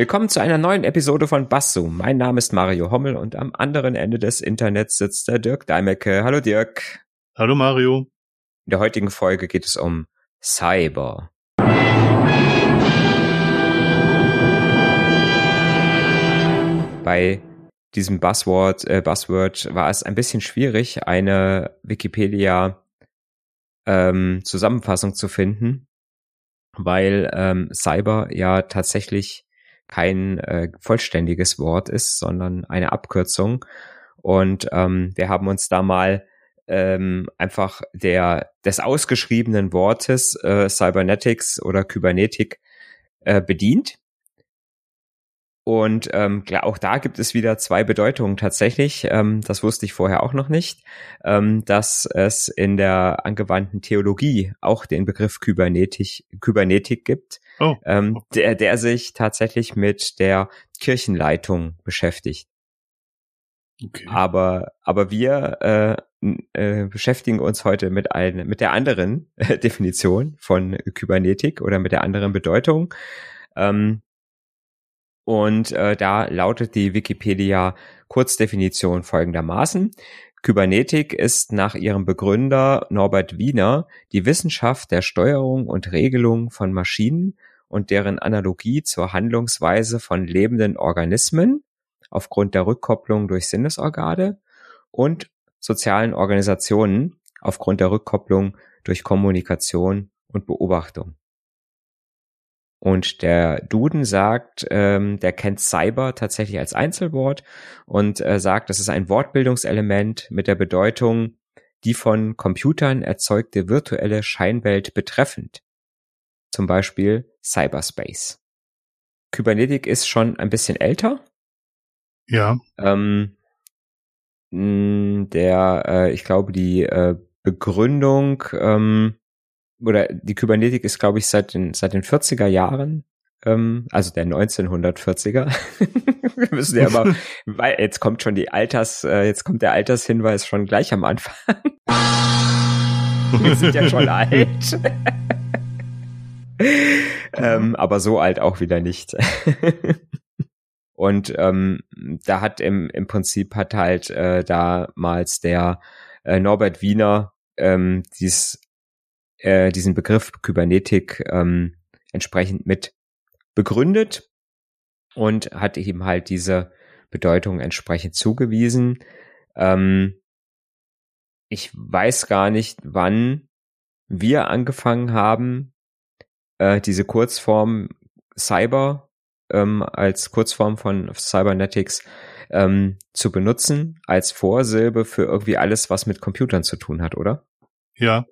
Willkommen zu einer neuen Episode von Basso. Mein Name ist Mario Hommel und am anderen Ende des Internets sitzt der Dirk Deimecke. Hallo Dirk. Hallo Mario. In der heutigen Folge geht es um Cyber. Bei diesem Buzzword, äh, Buzzword war es ein bisschen schwierig, eine Wikipedia ähm, Zusammenfassung zu finden, weil ähm, Cyber ja tatsächlich kein äh, vollständiges Wort ist, sondern eine Abkürzung. Und ähm, wir haben uns da mal ähm, einfach der des ausgeschriebenen Wortes äh, Cybernetics oder Kybernetik äh, bedient. Und ähm, auch da gibt es wieder zwei Bedeutungen tatsächlich. Ähm, das wusste ich vorher auch noch nicht, ähm, dass es in der angewandten Theologie auch den Begriff Kybernetik, Kybernetik gibt, oh. ähm, der, der sich tatsächlich mit der Kirchenleitung beschäftigt. Okay. Aber, aber wir äh, äh, beschäftigen uns heute mit, ein, mit der anderen Definition von Kybernetik oder mit der anderen Bedeutung. Ähm, und äh, da lautet die Wikipedia Kurzdefinition folgendermaßen. Kybernetik ist nach ihrem Begründer Norbert Wiener die Wissenschaft der Steuerung und Regelung von Maschinen und deren Analogie zur Handlungsweise von lebenden Organismen aufgrund der Rückkopplung durch Sinnesorgane und sozialen Organisationen aufgrund der Rückkopplung durch Kommunikation und Beobachtung. Und der Duden sagt, ähm, der kennt Cyber tatsächlich als Einzelwort und äh, sagt, das ist ein Wortbildungselement mit der Bedeutung, die von Computern erzeugte virtuelle Scheinwelt betreffend. Zum Beispiel Cyberspace. Kybernetik ist schon ein bisschen älter. Ja. Ähm, der, äh, ich glaube, die äh, Begründung ähm, oder die Kybernetik ist, glaube ich, seit den, seit den 40er Jahren, ähm, also der 1940er. Wir müssen ja aber, weil jetzt kommt schon die Alters, äh, jetzt kommt der Altershinweis schon gleich am Anfang. Wir sind ja schon alt. ähm, aber so alt auch wieder nicht. Und ähm, da hat im, im Prinzip hat halt äh, damals der äh, Norbert Wiener ähm, dies äh, diesen Begriff Kybernetik ähm, entsprechend mit begründet und hat ihm halt diese Bedeutung entsprechend zugewiesen. Ähm, ich weiß gar nicht, wann wir angefangen haben, äh, diese Kurzform Cyber ähm, als Kurzform von Cybernetics ähm, zu benutzen, als Vorsilbe für irgendwie alles, was mit Computern zu tun hat, oder? Ja,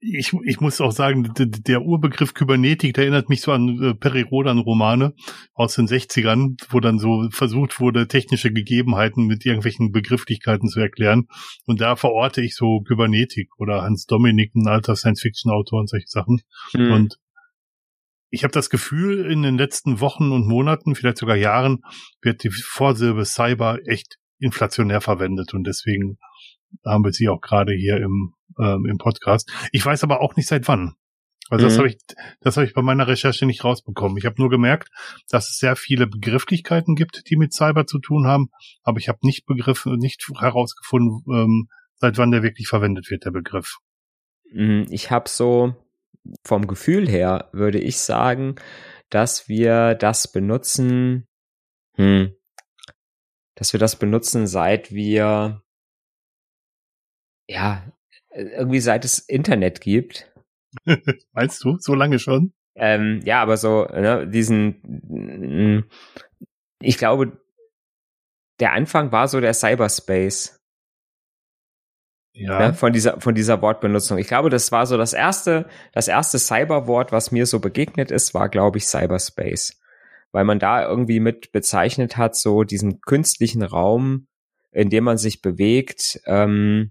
ich, ich muss auch sagen, der Urbegriff Kybernetik, der erinnert mich so an äh, Perry Rodan Romane aus den 60ern, wo dann so versucht wurde, technische Gegebenheiten mit irgendwelchen Begrifflichkeiten zu erklären. Und da verorte ich so Kybernetik oder Hans Dominik, ein alter Science-Fiction-Autor und solche Sachen. Mhm. Und ich habe das Gefühl, in den letzten Wochen und Monaten, vielleicht sogar Jahren, wird die Vorsilbe Cyber echt inflationär verwendet und deswegen haben wir sie auch gerade hier im, ähm, im Podcast. Ich weiß aber auch nicht seit wann. Also mhm. das habe ich, das habe ich bei meiner Recherche nicht rausbekommen. Ich habe nur gemerkt, dass es sehr viele Begrifflichkeiten gibt, die mit Cyber zu tun haben, aber ich habe nicht begriffen, nicht herausgefunden, ähm, seit wann der wirklich verwendet wird, der Begriff. Mhm, ich habe so vom Gefühl her würde ich sagen, dass wir das benutzen, hm, dass wir das benutzen, seit wir ja, irgendwie seit es Internet gibt. Meinst du, so lange schon? Ähm, ja, aber so, ne, diesen, ich glaube, der Anfang war so der Cyberspace. Ja. Ne, von dieser, von dieser Wortbenutzung. Ich glaube, das war so das erste, das erste Cyberwort, was mir so begegnet ist, war, glaube ich, Cyberspace. Weil man da irgendwie mit bezeichnet hat, so diesen künstlichen Raum, in dem man sich bewegt, ähm,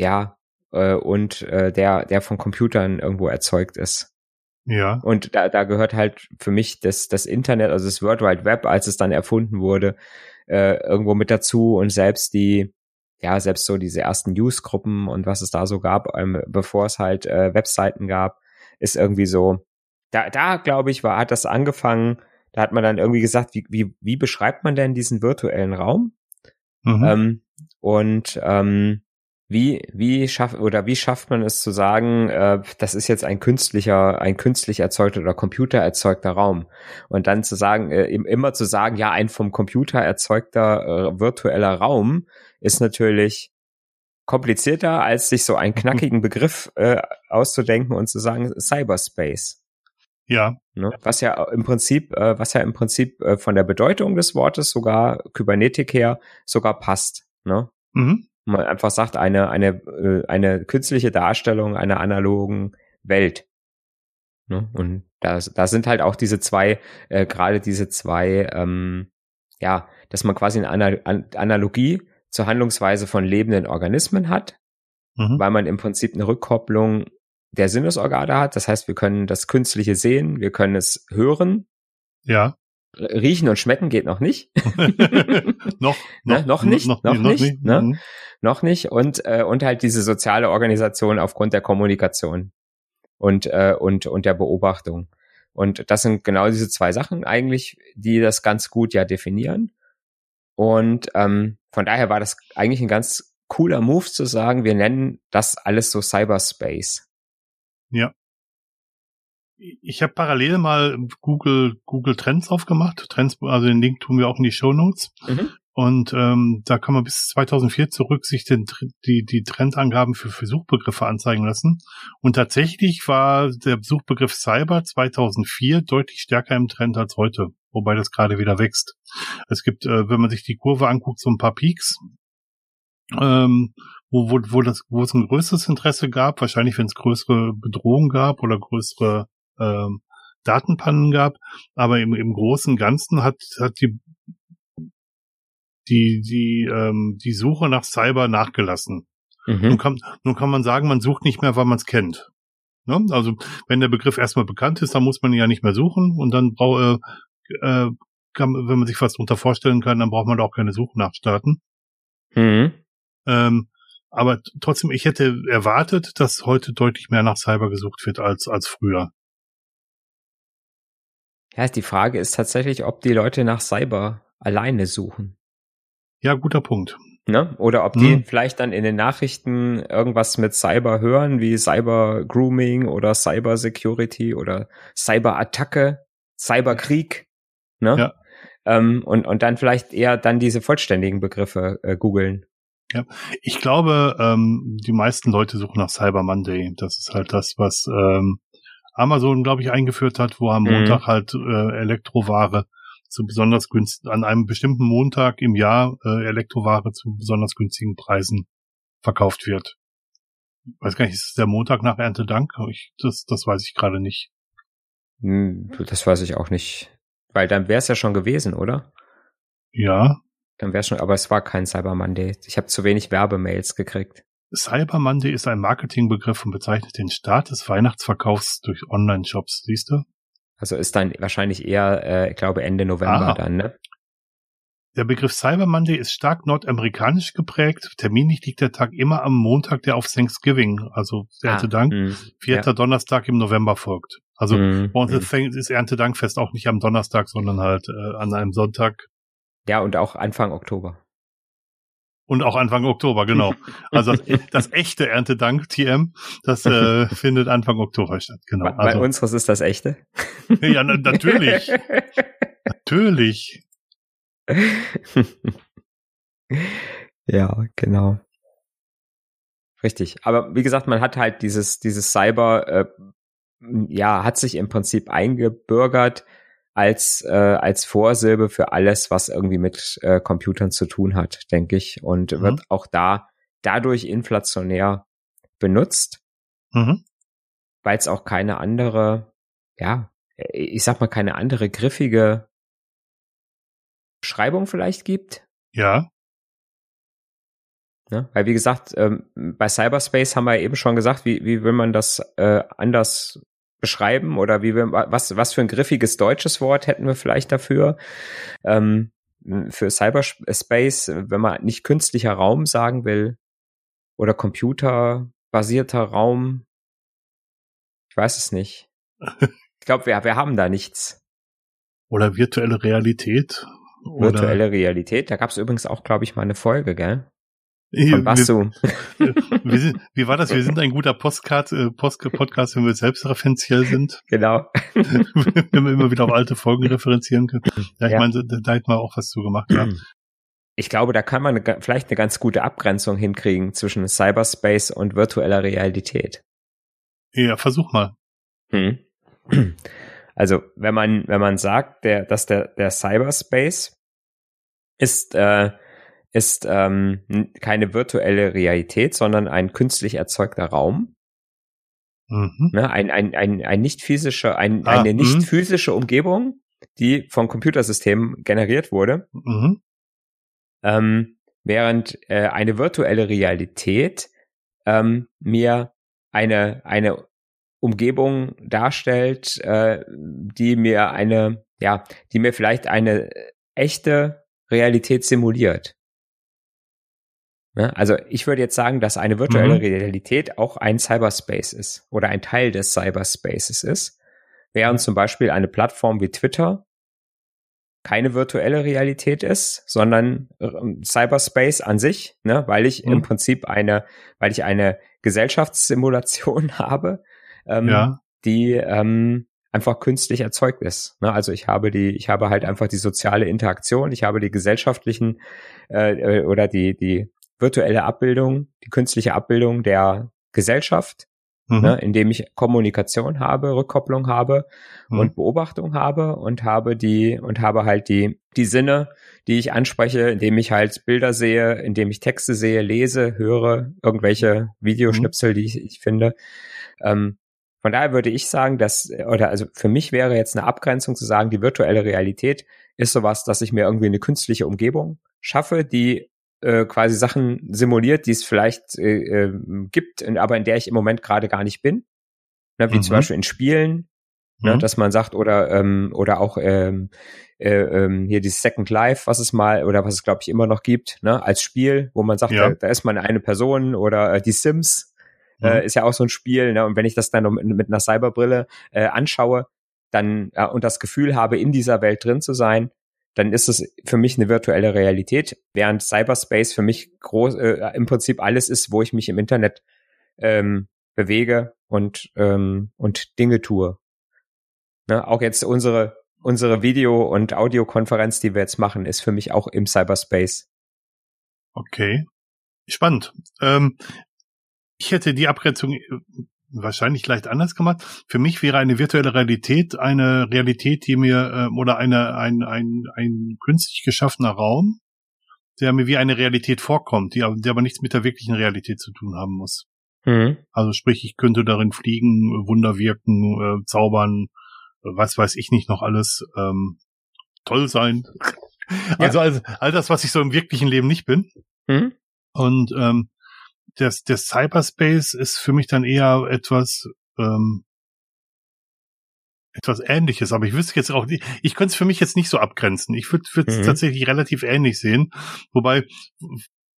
ja, äh, und äh, der, der von Computern irgendwo erzeugt ist. Ja. Und da, da gehört halt für mich das, das Internet, also das World Wide Web, als es dann erfunden wurde, äh, irgendwo mit dazu und selbst die, ja, selbst so diese ersten Newsgruppen und was es da so gab, ähm, bevor es halt äh, Webseiten gab, ist irgendwie so, da, da glaube ich, war, hat das angefangen, da hat man dann irgendwie gesagt, wie, wie, wie beschreibt man denn diesen virtuellen Raum? Mhm. Ähm, und ähm, wie, wie schafft oder wie schafft man es zu sagen, äh, das ist jetzt ein künstlicher, ein künstlich erzeugter oder computererzeugter Raum? Und dann zu sagen, äh, immer zu sagen, ja, ein vom Computer erzeugter äh, virtueller Raum ist natürlich komplizierter, als sich so einen knackigen Begriff äh, auszudenken und zu sagen Cyberspace. Ja. Ne? Was ja im Prinzip, äh, was ja im Prinzip äh, von der Bedeutung des Wortes sogar Kybernetik her sogar passt. Ne? Mhm man einfach sagt, eine, eine, äh, eine künstliche Darstellung einer analogen Welt. Ne? Und da, da sind halt auch diese zwei, äh, gerade diese zwei, ähm, ja, dass man quasi eine Analogie zur Handlungsweise von lebenden Organismen hat, mhm. weil man im Prinzip eine Rückkopplung der Sinnesorgane hat. Das heißt, wir können das Künstliche sehen, wir können es hören. Ja. Riechen und schmecken geht noch nicht. noch, ne? noch, nicht, noch, noch, noch nicht, nicht ne? Mhm. noch nicht und äh, und halt diese soziale Organisation aufgrund der Kommunikation und äh, und und der Beobachtung. Und das sind genau diese zwei Sachen eigentlich, die das ganz gut ja definieren. Und ähm, von daher war das eigentlich ein ganz cooler Move zu sagen, wir nennen das alles so Cyberspace. Ja ich habe parallel mal Google Google Trends aufgemacht. Trends, also den Link tun wir auch in die Show Notes. Mhm. Und ähm, da kann man bis 2004 zurück sich den, die, die Trendangaben für, für Suchbegriffe anzeigen lassen. Und tatsächlich war der Suchbegriff Cyber 2004 deutlich stärker im Trend als heute, wobei das gerade wieder wächst. Es gibt, äh, wenn man sich die Kurve anguckt, so ein paar Peaks, ähm, wo, wo, wo, das, wo es ein größeres Interesse gab, wahrscheinlich wenn es größere Bedrohungen gab oder größere ähm, Datenpannen gab, aber im, im Großen und Ganzen hat, hat die, die, die, ähm, die Suche nach Cyber nachgelassen. Mhm. Nun, kann, nun kann man sagen, man sucht nicht mehr, weil man es kennt. Ne? Also wenn der Begriff erstmal bekannt ist, dann muss man ihn ja nicht mehr suchen und dann braucht äh, äh, kann, wenn man sich was darunter vorstellen kann, dann braucht man auch keine Suche nachstarten. Mhm. Ähm, aber trotzdem, ich hätte erwartet, dass heute deutlich mehr nach Cyber gesucht wird als, als früher. Ja, die Frage ist tatsächlich, ob die Leute nach Cyber alleine suchen. Ja, guter Punkt. Ne? Oder ob die hm. vielleicht dann in den Nachrichten irgendwas mit Cyber hören, wie Cyber Grooming oder Cyber Security oder Cyber Attacke, Cyberkrieg. Ne? Ja. Ähm, und, und dann vielleicht eher dann diese vollständigen Begriffe äh, googeln. Ja, ich glaube, ähm, die meisten Leute suchen nach Cyber Monday. Das ist halt das, was ähm, Amazon, glaube ich, eingeführt hat, wo am mhm. Montag halt äh, Elektroware zu besonders günstigen, an einem bestimmten Montag im Jahr äh, Elektroware zu besonders günstigen Preisen verkauft wird. weiß gar nicht, ist es der Montag nach Erntedank? Ich, das, das weiß ich gerade nicht. Hm, das weiß ich auch nicht. Weil dann wäre es ja schon gewesen, oder? Ja. Dann wäre schon, aber es war kein Cyber Monday. Ich habe zu wenig Werbemails gekriegt. Cyber Monday ist ein Marketingbegriff und bezeichnet den Start des Weihnachtsverkaufs durch Online-Shops, siehst du? Also ist dann wahrscheinlich eher, äh, ich glaube, Ende November Aha. dann, ne? Der Begriff Cyber Monday ist stark nordamerikanisch geprägt. Terminlich liegt der Tag immer am Montag, der auf Thanksgiving, also Erntedank, ah, vierter ja. Donnerstag im November folgt. Also mm, bei uns mm. ist Erntedankfest auch nicht am Donnerstag, sondern halt äh, an einem Sonntag. Ja, und auch Anfang Oktober. Und auch Anfang Oktober, genau. Also das, das echte Erntedank TM, das äh, findet Anfang Oktober statt, genau. Bei, also, unseres ist das echte? ja, na, natürlich. natürlich. ja, genau. Richtig. Aber wie gesagt, man hat halt dieses, dieses Cyber, äh, ja, hat sich im Prinzip eingebürgert als, äh, als Vorsilbe für alles, was irgendwie mit äh, Computern zu tun hat, denke ich. Und mhm. wird auch da dadurch inflationär benutzt, mhm. weil es auch keine andere, ja, ich sag mal, keine andere griffige Beschreibung vielleicht gibt. Ja. Ne? Weil wie gesagt, ähm, bei Cyberspace haben wir eben schon gesagt, wie, wie will man das äh, anders beschreiben oder wie wir, was, was für ein griffiges deutsches Wort hätten wir vielleicht dafür? Ähm, für Cyberspace, wenn man nicht künstlicher Raum sagen will oder computerbasierter Raum. Ich weiß es nicht. Ich glaube, wir, wir haben da nichts. Oder virtuelle Realität. Virtuelle Realität. Da gab es übrigens auch, glaube ich, mal eine Folge, gell? Von Basso. Wir, wir sind, wie war das? Wir sind ein guter Postcard, äh, Post, Podcast, wenn wir selbstreferenziell sind. Genau. wenn wir immer wieder auf alte Folgen referenzieren können. Ja, ich ja. meine, da, da hätten wir auch was zu gemacht. Ja. Ich glaube, da kann man eine, vielleicht eine ganz gute Abgrenzung hinkriegen zwischen Cyberspace und virtueller Realität. Ja, versuch mal. Hm. Also, wenn man, wenn man sagt, der, dass der, der Cyberspace ist, äh, ist ähm, keine virtuelle Realität, sondern ein künstlich erzeugter Raum. Mhm. Ne, ein, ein, ein, ein nicht physischer, ein, ah, eine nicht mh. physische Umgebung, die vom Computersystem generiert wurde. Mhm. Ähm, während äh, eine virtuelle Realität ähm, mir eine, eine Umgebung darstellt, äh, die mir eine, ja, die mir vielleicht eine echte Realität simuliert. Ne? Also ich würde jetzt sagen, dass eine virtuelle mhm. Realität auch ein Cyberspace ist oder ein Teil des Cyberspaces ist, während zum Beispiel eine Plattform wie Twitter keine virtuelle Realität ist, sondern ähm, Cyberspace an sich, ne, weil ich mhm. im Prinzip eine, weil ich eine Gesellschaftssimulation habe, ähm, ja. die ähm, einfach künstlich erzeugt ist. Ne? Also ich habe die, ich habe halt einfach die soziale Interaktion, ich habe die gesellschaftlichen äh, äh oder die die virtuelle Abbildung, die künstliche Abbildung der Gesellschaft, mhm. ne, indem ich Kommunikation habe, Rückkopplung habe mhm. und Beobachtung habe und habe die und habe halt die die Sinne, die ich anspreche, indem ich halt Bilder sehe, indem ich Texte sehe, lese, höre, irgendwelche Videoschnipsel, mhm. die ich, ich finde. Ähm, von daher würde ich sagen, dass, oder also für mich wäre jetzt eine Abgrenzung zu sagen, die virtuelle Realität ist sowas, dass ich mir irgendwie eine künstliche Umgebung schaffe, die äh, quasi Sachen simuliert, die es vielleicht äh, äh, gibt, aber in der ich im Moment gerade gar nicht bin. Ne, wie mhm. zum Beispiel in Spielen, ne, mhm. dass man sagt, oder ähm, oder auch ähm, äh, ähm, hier dieses Second Life, was es mal oder was es glaube ich immer noch gibt, ne, als Spiel, wo man sagt, ja. da, da ist man eine Person oder äh, die Sims äh, mhm. ist ja auch so ein Spiel, ne, und wenn ich das dann mit, mit einer Cyberbrille äh, anschaue, dann äh, und das Gefühl habe, in dieser Welt drin zu sein, dann ist es für mich eine virtuelle Realität, während Cyberspace für mich groß äh, im Prinzip alles ist, wo ich mich im Internet ähm, bewege und ähm, und Dinge tue. Ne? Auch jetzt unsere unsere Video- und Audiokonferenz, die wir jetzt machen, ist für mich auch im Cyberspace. Okay, spannend. Ähm, ich hätte die Abgrenzung wahrscheinlich leicht anders gemacht. Für mich wäre eine virtuelle Realität eine Realität, die mir äh, oder eine ein, ein, ein künstlich geschaffener Raum, der mir wie eine Realität vorkommt, die, der aber nichts mit der wirklichen Realität zu tun haben muss. Mhm. Also sprich, ich könnte darin fliegen, Wunder wirken, äh, zaubern, was weiß ich nicht noch alles, ähm, toll sein. Also ja. all, all das, was ich so im wirklichen Leben nicht bin. Mhm. Und ähm, der, der Cyberspace ist für mich dann eher etwas, ähm, etwas ähnliches, aber ich wüsste jetzt auch nicht, ich könnte es für mich jetzt nicht so abgrenzen. Ich würde es mhm. tatsächlich relativ ähnlich sehen, wobei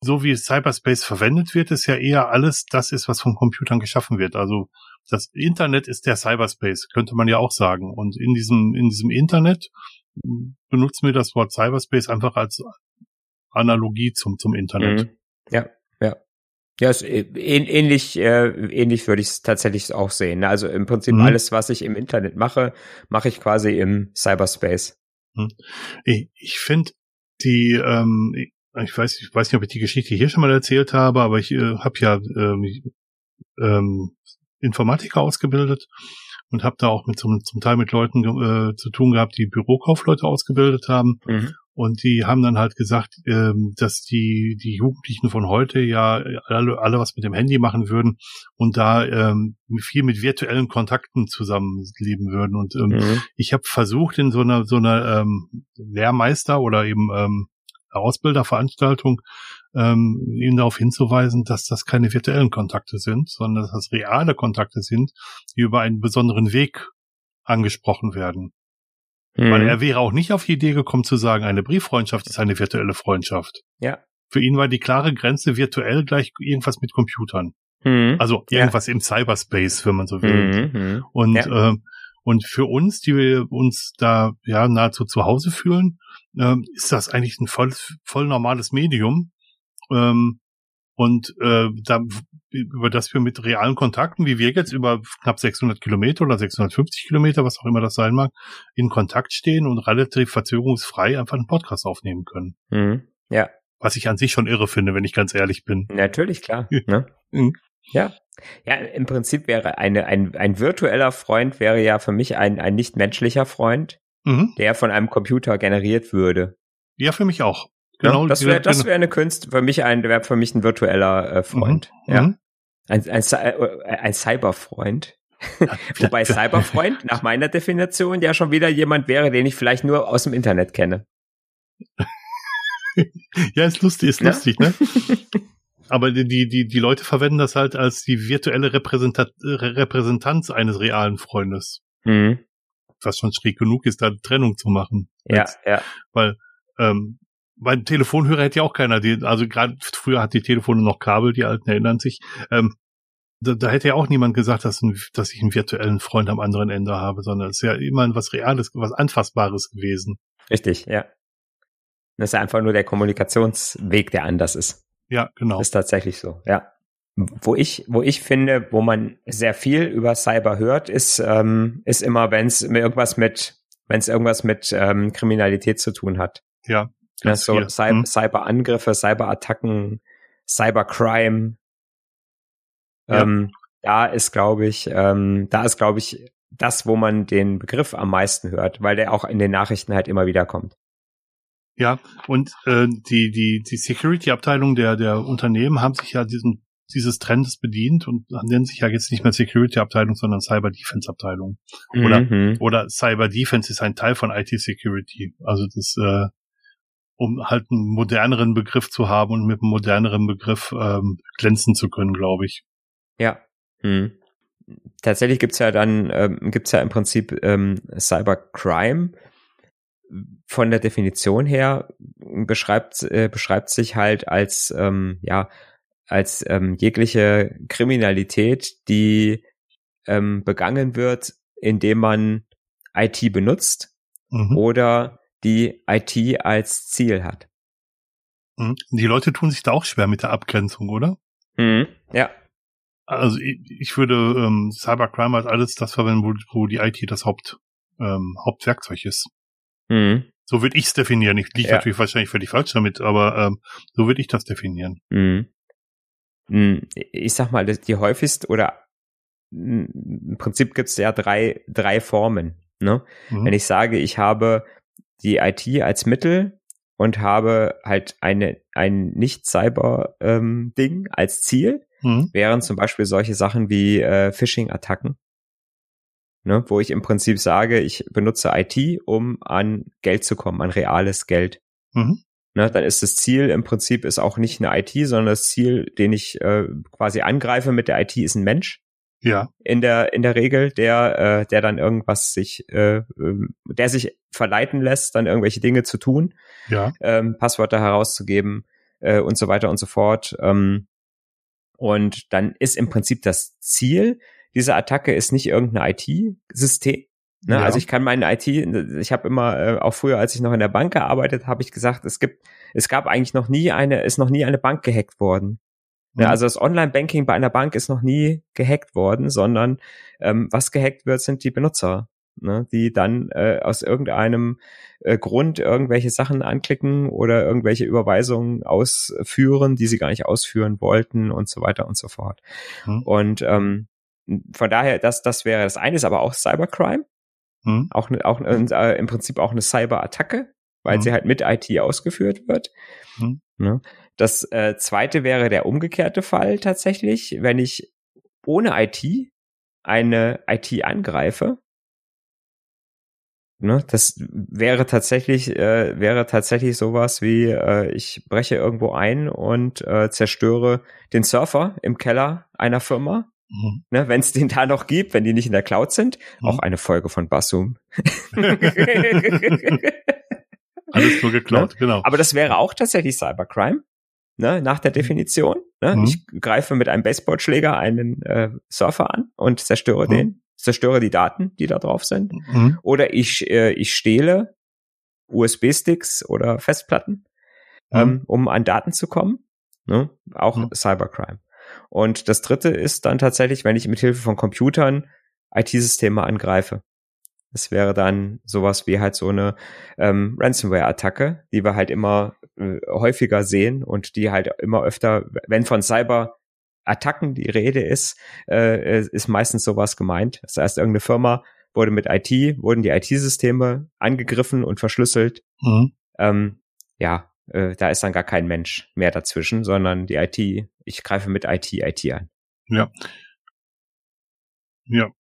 so wie Cyberspace verwendet wird, ist ja eher alles das ist, was von Computern geschaffen wird. Also das Internet ist der Cyberspace, könnte man ja auch sagen. Und in diesem, in diesem Internet benutzen wir das Wort Cyberspace einfach als Analogie zum, zum Internet. Mhm. Ja, ja. Ist ähnlich, äh, ähnlich würde ich es tatsächlich auch sehen. Ne? Also im Prinzip mhm. alles, was ich im Internet mache, mache ich quasi im Cyberspace. Mhm. Ich, ich finde die, ähm, ich weiß, ich weiß nicht, ob ich die Geschichte hier schon mal erzählt habe, aber ich äh, habe ja ähm, ähm, Informatiker ausgebildet und habe da auch mit zum, zum Teil mit Leuten äh, zu tun gehabt, die Bürokaufleute ausgebildet haben. Mhm. Und die haben dann halt gesagt, ähm, dass die, die Jugendlichen von heute ja alle, alle was mit dem Handy machen würden und da ähm, viel mit virtuellen Kontakten zusammenleben würden. Und ähm, mhm. ich habe versucht, in so einer so einer ähm, Lehrmeister oder eben ähm, Ausbilderveranstaltung ähm, ihnen darauf hinzuweisen, dass das keine virtuellen Kontakte sind, sondern dass das reale Kontakte sind, die über einen besonderen Weg angesprochen werden. Mhm. Weil er wäre auch nicht auf die Idee gekommen zu sagen, eine Brieffreundschaft ist eine virtuelle Freundschaft. Ja. Für ihn war die klare Grenze virtuell gleich irgendwas mit Computern. Mhm. Also irgendwas ja. im Cyberspace, wenn man so will. Mhm. mhm. Und ja. äh, Und für uns, die wir uns da ja nahezu zu Hause fühlen, ähm, ist das eigentlich ein voll, voll normales Medium. Ähm, und äh, da, über das wir mit realen Kontakten, wie wir jetzt über knapp 600 Kilometer oder 650 Kilometer, was auch immer das sein mag, in Kontakt stehen und relativ verzögerungsfrei einfach einen Podcast aufnehmen können. Mhm. Ja. Was ich an sich schon irre finde, wenn ich ganz ehrlich bin. Natürlich, klar. ne? Mhm. Ja. Ja, im Prinzip wäre eine, ein, ein virtueller Freund wäre ja für mich ein, ein nicht menschlicher Freund, mhm. der von einem Computer generiert würde. Ja, für mich auch. Genau. Ja, das wäre das genau. wäre eine Kunst, für mich ein, wäre für mich ein virtueller äh, Freund. Mhm. Ja. Mhm. Ein, ein, äh, ein Cyberfreund. Wobei Cyberfreund nach meiner Definition ja schon wieder jemand wäre, den ich vielleicht nur aus dem Internet kenne. ja, ist lustig, ist ja? lustig, ne? Aber die, die, die Leute verwenden das halt als die virtuelle Repräsentat Repräsentanz eines realen Freundes. Mhm. Was schon schräg genug ist, da Trennung zu machen. Ja, Jetzt, ja. Weil ähm, mein Telefonhörer hätte ja auch keiner, die, also gerade früher hat die Telefone noch Kabel, die alten erinnern sich. Ähm, da, da hätte ja auch niemand gesagt, dass, ein, dass ich einen virtuellen Freund am anderen Ende habe, sondern es ist ja immer was Reales, was Anfassbares gewesen. Richtig, ja. Das ist einfach nur der Kommunikationsweg, der anders ist. Ja, genau. Ist tatsächlich so, ja. Wo ich, wo ich finde, wo man sehr viel über Cyber hört, ist, ähm, ist immer, wenn es irgendwas mit, wenn es irgendwas mit ähm, Kriminalität zu tun hat. Ja. Ja so Cy hm. Cyberangriffe, Cyberattacken, Cybercrime. Ja. Ähm, da ist, glaube ich, ähm, da ist, glaube ich, das, wo man den Begriff am meisten hört, weil der auch in den Nachrichten halt immer wieder kommt. Ja, und äh, die, die, die Security-Abteilung der, der Unternehmen haben sich ja diesen, dieses Trendes bedient und nennen sich ja jetzt nicht mehr Security-Abteilung, sondern Cyber-Defense-Abteilung. Oder, mhm. oder Cyber-Defense ist ein Teil von IT-Security. Also das, äh, um halt einen moderneren Begriff zu haben und mit einem moderneren Begriff ähm, glänzen zu können, glaube ich. Ja. Hm. Tatsächlich gibt's ja dann, ähm, gibt's ja im Prinzip ähm, Cybercrime von der Definition her beschreibt, äh, beschreibt sich halt als, ähm, ja, als ähm, jegliche Kriminalität, die ähm, begangen wird, indem man IT benutzt mhm. oder die IT als Ziel hat. Mhm. Die Leute tun sich da auch schwer mit der Abgrenzung, oder? Mhm. Ja. Also ich, ich würde ähm, Cybercrime als alles das verwenden, wo, wo die IT das Haupt, ähm, Hauptwerkzeug ist. Mhm. So würde ich es definieren. Ich liege ja. natürlich wahrscheinlich völlig falsch damit, aber ähm, so würde ich das definieren. Mhm. mhm. Ich sag mal, die häufigst oder im Prinzip gibt es ja drei, drei Formen. Ne? Mhm. Wenn ich sage, ich habe die IT als Mittel und habe halt eine, ein Nicht-Cyber-Ding ähm, als Ziel, mhm. wären zum Beispiel solche Sachen wie äh, Phishing-Attacken ne, wo ich im Prinzip sage, ich benutze IT, um an Geld zu kommen, an reales Geld. Mhm. Ne, dann ist das Ziel im Prinzip ist auch nicht eine IT, sondern das Ziel, den ich äh, quasi angreife mit der IT, ist ein Mensch. Ja. In der in der Regel, der äh, der dann irgendwas sich, äh, ähm, der sich verleiten lässt, dann irgendwelche Dinge zu tun, ja. ähm, Passwörter herauszugeben äh, und so weiter und so fort. Ähm, und dann ist im Prinzip das Ziel, diese Attacke ist nicht irgendein IT-System. Ne? Ja. Also ich kann meinen IT, ich habe immer, äh, auch früher, als ich noch in der Bank gearbeitet, habe ich gesagt, es gibt, es gab eigentlich noch nie eine, ist noch nie eine Bank gehackt worden. Ne? Mhm. Also das Online-Banking bei einer Bank ist noch nie gehackt worden, sondern ähm, was gehackt wird, sind die Benutzer, ne? die dann äh, aus irgendeinem äh, Grund irgendwelche Sachen anklicken oder irgendwelche Überweisungen ausführen, die sie gar nicht ausführen wollten und so weiter und so fort. Mhm. Und ähm, von daher, das, das wäre das eine, ist aber auch Cybercrime. Hm. Auch, auch äh, im Prinzip auch eine Cyberattacke, weil hm. sie halt mit IT ausgeführt wird. Hm. Ne? Das äh, zweite wäre der umgekehrte Fall tatsächlich, wenn ich ohne IT eine IT angreife. Ne, das wäre tatsächlich äh, wäre tatsächlich sowas wie äh, ich breche irgendwo ein und äh, zerstöre den Surfer im Keller einer Firma Mhm. Ne, wenn es den da noch gibt, wenn die nicht in der Cloud sind. Mhm. Auch eine Folge von Bassum. Alles nur geklaut, ne? genau. Aber das wäre auch tatsächlich Cybercrime, ne, nach der mhm. Definition. Ne? Mhm. Ich greife mit einem Baseballschläger einen äh, Surfer an und zerstöre mhm. den, zerstöre die Daten, die da drauf sind, mhm. oder ich, äh, ich stehle USB-Sticks oder Festplatten, mhm. ähm, um an Daten zu kommen. Ne? Auch mhm. Cybercrime. Und das dritte ist dann tatsächlich, wenn ich mit Hilfe von Computern IT-Systeme angreife. Das wäre dann sowas wie halt so eine ähm, Ransomware-Attacke, die wir halt immer äh, häufiger sehen und die halt immer öfter, wenn von Cyber-Attacken die Rede ist, äh, ist meistens sowas gemeint. Das heißt, irgendeine Firma wurde mit IT, wurden die IT-Systeme angegriffen und verschlüsselt. Mhm. Ähm, ja, äh, da ist dann gar kein Mensch mehr dazwischen, sondern die IT, ich greife mit IT IT an. Ja. Ja,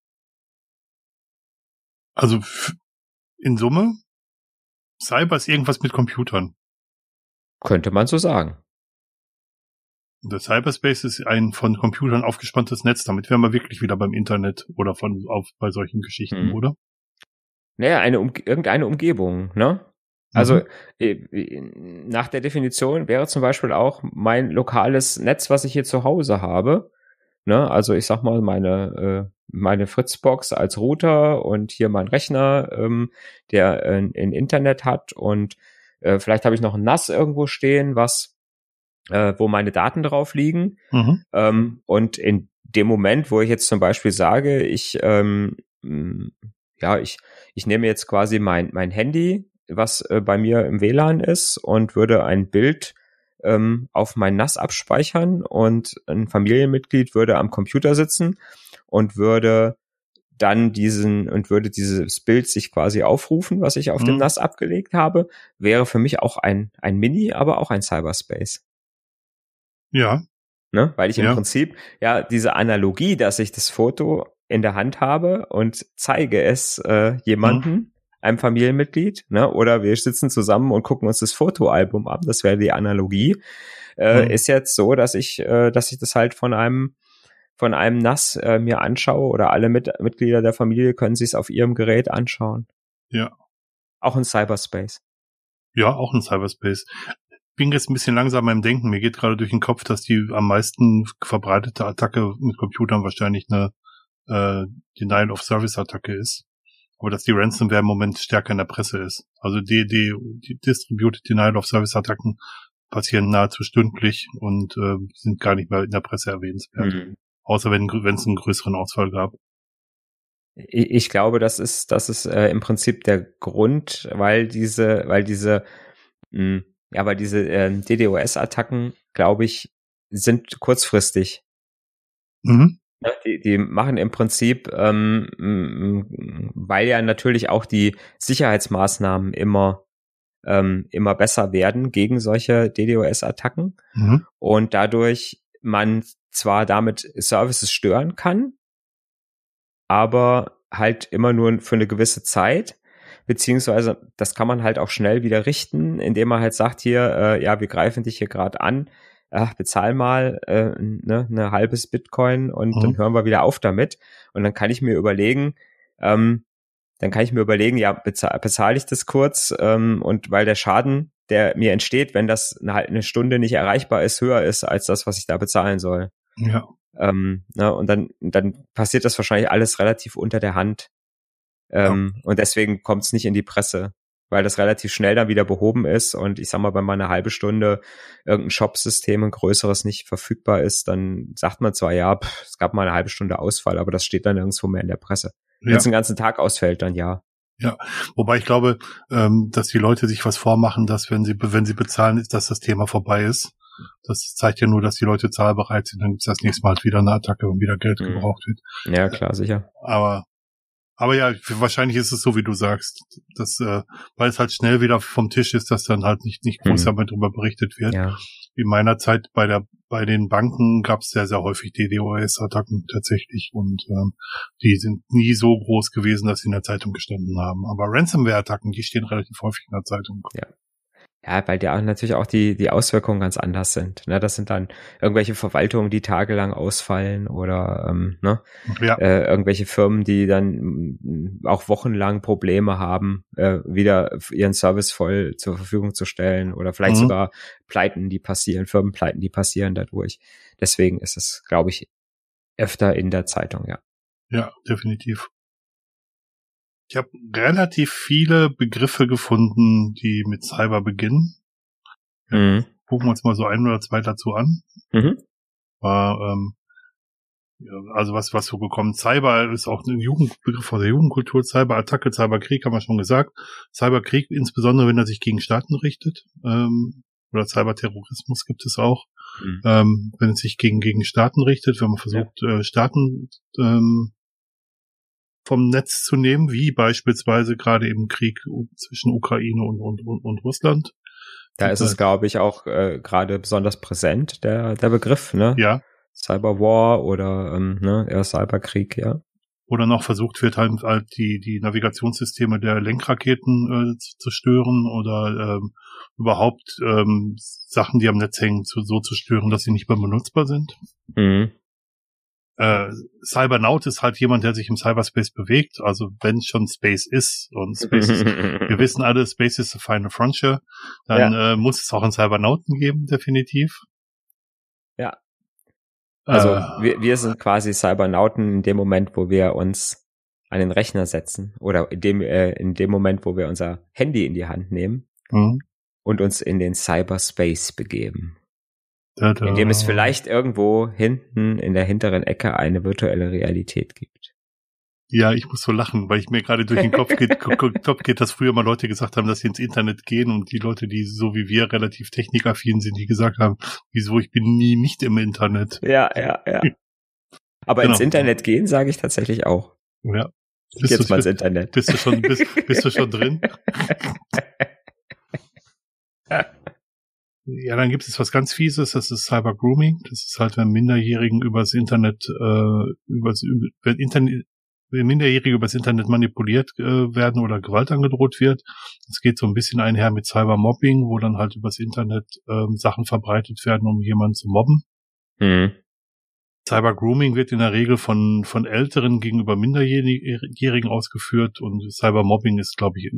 also in Summe, Cyber ist irgendwas mit Computern. Könnte man so sagen. Der Cyberspace ist ein von Computern aufgespanntes Netz. Damit wären wir wirklich wieder beim Internet oder von auf bei solchen Geschichten, hm. oder? Naja, eine um, irgendeine Umgebung, ne? Also mhm. Äh, nach der Definition wäre zum Beispiel auch mein lokales Netz, was ich hier zu Hause habe. Ne? Also ich sag mal meine äh, meine Fritzbox als Router und hier mein Rechner, ähm, der äh, ein Internet hat und äh, vielleicht habe ich noch ein NAS irgendwo stehen, was äh, wo meine Daten drauf liegen. Mhm. Ähm, und in dem Moment, wo ich jetzt zum Beispiel sage, ich ähm, ja, ich, ich nehme jetzt quasi mein, mein Handy, was äh, bei mir im WLAN ist und würde ein Bild ähm, auf mein NAS abspeichern und ein Familienmitglied würde am Computer sitzen und würde dann diesen und würde dieses Bild sich quasi aufrufen, was ich auf mhm. dem NAS abgelegt habe, wäre für mich auch ein, ein Mini, aber auch ein Cyberspace. Ja. Ne? Weil ich im ja. Prinzip ja diese Analogie, dass ich das Foto in der Hand habe und zeige es äh, jemanden, mhm. einem Familienmitglied, ne? oder wir sitzen zusammen und gucken uns das Fotoalbum ab, das wäre die Analogie, äh, mhm. ist jetzt so, dass ich, äh, dass ich das halt von einem von einem NAS äh, mir anschaue oder alle Mit Mitglieder der Familie können sich es auf ihrem Gerät anschauen. Ja. Auch in Cyberspace. Ja, auch in Cyberspace. Bin jetzt ein bisschen langsamer im Denken. Mir geht gerade durch den Kopf, dass die am meisten verbreitete Attacke mit Computern wahrscheinlich eine äh, Denial of Service Attacke ist. Aber dass die Ransomware im Moment stärker in der Presse ist. Also die, die, die Distributed Denial of Service Attacken passieren nahezu stündlich und äh, sind gar nicht mehr in der Presse erwähnenswert. Mhm. Außer wenn es einen größeren Ausfall gab. Ich glaube, das ist, das ist äh, im Prinzip der Grund, weil diese, weil diese, mh, hm, ja, weil diese äh, DDoS-Attacken, glaube ich, sind kurzfristig. Mhm. Ja, die, die machen im Prinzip, ähm, weil ja natürlich auch die Sicherheitsmaßnahmen immer ähm, immer besser werden gegen solche DDoS-Attacken mhm. und dadurch man zwar damit Services stören kann, aber halt immer nur für eine gewisse Zeit, beziehungsweise das kann man halt auch schnell wieder richten, indem man halt sagt hier, äh, ja, wir greifen dich hier gerade an, ach, bezahl mal äh, ne, eine halbes Bitcoin und mhm. dann hören wir wieder auf damit. Und dann kann ich mir überlegen, ähm, dann kann ich mir überlegen, ja, bezahle bezahl ich das kurz ähm, und weil der Schaden, der mir entsteht, wenn das eine, eine Stunde nicht erreichbar ist, höher ist als das, was ich da bezahlen soll. Ja. Ähm, ne, und dann, dann passiert das wahrscheinlich alles relativ unter der Hand. Ähm, ja. Und deswegen kommt es nicht in die Presse, weil das relativ schnell dann wieder behoben ist. Und ich sag mal, wenn mal eine halbe Stunde irgendein Shop-System, ein größeres nicht verfügbar ist, dann sagt man zwar, ja, pff, es gab mal eine halbe Stunde Ausfall, aber das steht dann nirgendwo mehr in der Presse. Wenn es den ganzen Tag ausfällt, dann ja. Ja, wobei ich glaube, ähm, dass die Leute sich was vormachen, dass wenn sie, wenn sie bezahlen, ist, dass das Thema vorbei ist. Das zeigt ja nur, dass die Leute zahlbereit sind. Dann gibt es das nächste Mal halt wieder eine Attacke und wieder Geld mhm. gebraucht wird. Ja, klar, sicher. Aber aber ja, wahrscheinlich ist es so, wie du sagst, dass, äh, weil es halt schnell wieder vom Tisch ist, dass dann halt nicht, nicht groß mhm. darüber berichtet wird. Ja. In meiner Zeit bei der, bei den Banken gab es sehr, sehr häufig DDoS-Attacken tatsächlich und ähm, die sind nie so groß gewesen, dass sie in der Zeitung gestanden haben. Aber Ransomware-Attacken, die stehen relativ häufig in der Zeitung. Ja. Ja, weil ja natürlich auch die, die Auswirkungen ganz anders sind. Ne? Das sind dann irgendwelche Verwaltungen, die tagelang ausfallen oder ähm, ne? ja. äh, irgendwelche Firmen, die dann mm, auch wochenlang Probleme haben, äh, wieder ihren Service voll zur Verfügung zu stellen oder vielleicht mhm. sogar Pleiten, die passieren, Firmenpleiten, die passieren dadurch. Deswegen ist es, glaube ich, öfter in der Zeitung, ja. Ja, definitiv. Ich habe relativ viele Begriffe gefunden, die mit Cyber beginnen. Mhm. Gucken wir uns mal so ein oder zwei dazu an. Mhm. War, ähm, also was, was so gekommen. Cyber ist auch ein Jugendbegriff aus der Jugendkultur. Cyberattacke, Cyberkrieg haben wir schon gesagt. Cyberkrieg, insbesondere wenn er sich gegen Staaten richtet. Ähm, oder Cyberterrorismus gibt es auch. Mhm. Ähm, wenn es sich gegen, gegen Staaten richtet, wenn man versucht, ja. äh, Staaten ähm, vom Netz zu nehmen, wie beispielsweise gerade im Krieg zwischen Ukraine und, und, und, und Russland. Da ist es, glaube ich, auch äh, gerade besonders präsent, der, der Begriff, ne? Ja. Cyberwar oder ähm, ne, ja, Cyberkrieg, ja. Oder noch versucht wird, halt, halt die, die Navigationssysteme der Lenkraketen äh, zu zerstören oder ähm, überhaupt ähm, Sachen, die am Netz hängen, zu, so zu stören, dass sie nicht mehr benutzbar sind. Mhm äh, Cybernaut ist halt jemand, der sich im Cyberspace bewegt. Also wenn schon Space ist und Space ist, wir wissen alle, Space is the final frontier, dann ja. äh, muss es auch einen Cybernauten geben, definitiv. Ja. Also äh, wir, wir sind quasi Cybernauten in dem Moment, wo wir uns an den Rechner setzen oder in dem, äh, in dem Moment, wo wir unser Handy in die Hand nehmen mhm. und uns in den Cyberspace begeben. Tada. In dem es vielleicht irgendwo hinten in der hinteren Ecke eine virtuelle Realität gibt. Ja, ich muss so lachen, weil ich mir gerade durch den Kopf geht, Kopf geht, dass früher mal Leute gesagt haben, dass sie ins Internet gehen und die Leute, die so wie wir relativ technikaffin sind, die gesagt haben, wieso, ich bin nie nicht im Internet. Ja, ja, ja. Aber genau. ins Internet gehen sage ich tatsächlich auch. Ja. Bist jetzt mal ins Internet. Bist du schon, bist, bist du schon drin? Ja, dann gibt es was ganz Fieses, das ist Cyber Grooming. Das ist halt, wenn Minderjährigen übers Internet, äh, übers, wenn Internet, wenn Minderjährige übers Internet manipuliert äh, werden oder Gewalt angedroht wird. Es geht so ein bisschen einher mit Cyber Mobbing, wo dann halt übers Internet äh, Sachen verbreitet werden, um jemanden zu mobben. Mhm. Cyber Grooming wird in der Regel von, von Älteren gegenüber Minderjährigen ausgeführt und Cyber Mobbing ist, glaube ich,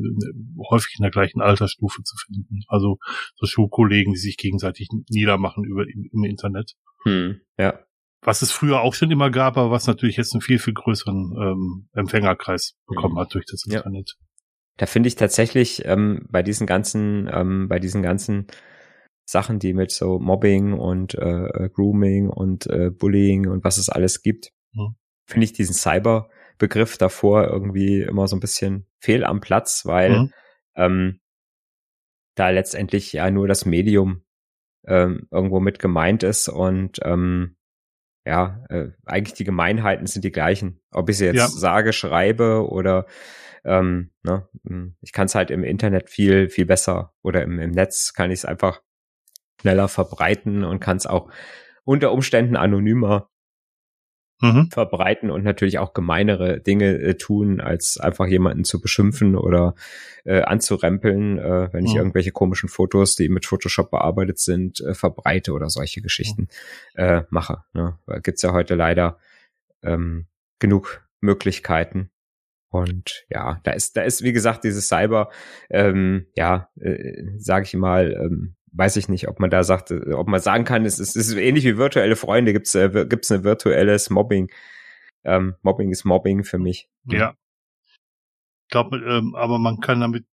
häufig in der gleichen Altersstufe zu finden. Also so Schulkollegen, die sich gegenseitig niedermachen über, im Internet. Hm, ja. Was es früher auch schon immer gab, aber was natürlich jetzt einen viel, viel größeren ähm, Empfängerkreis bekommen hm. hat durch das Internet. Ja. Da finde ich tatsächlich ähm, bei diesen ganzen, ähm, bei diesen ganzen Sachen, die mit so Mobbing und äh, äh, Grooming und äh, Bullying und was es alles gibt, mhm. finde ich diesen Cyber-Begriff davor irgendwie immer so ein bisschen fehl am Platz, weil mhm. ähm, da letztendlich ja nur das Medium ähm, irgendwo mit gemeint ist und ähm, ja, äh, eigentlich die Gemeinheiten sind die gleichen. Ob ich sie jetzt ja. sage, schreibe oder ähm, ne, hm, ich kann es halt im Internet viel, viel besser oder im, im Netz kann ich es einfach schneller verbreiten und kann es auch unter Umständen anonymer mhm. verbreiten und natürlich auch gemeinere Dinge äh, tun, als einfach jemanden zu beschimpfen oder äh, anzurempeln, äh, wenn ich mhm. irgendwelche komischen Fotos, die mit Photoshop bearbeitet sind, äh, verbreite oder solche Geschichten äh, mache. Ne? Gibt's ja heute leider ähm, genug Möglichkeiten. Und ja, da ist, da ist, wie gesagt, dieses Cyber, ähm, ja, äh, sage ich mal, ähm, weiß ich nicht, ob man da sagt, äh, ob man sagen kann, es ist, es ist ähnlich wie virtuelle Freunde, gibt's äh, gibt's eine virtuelles Mobbing. Ähm, Mobbing ist Mobbing für mich. Ja. Ich glaube, ähm, aber man kann damit,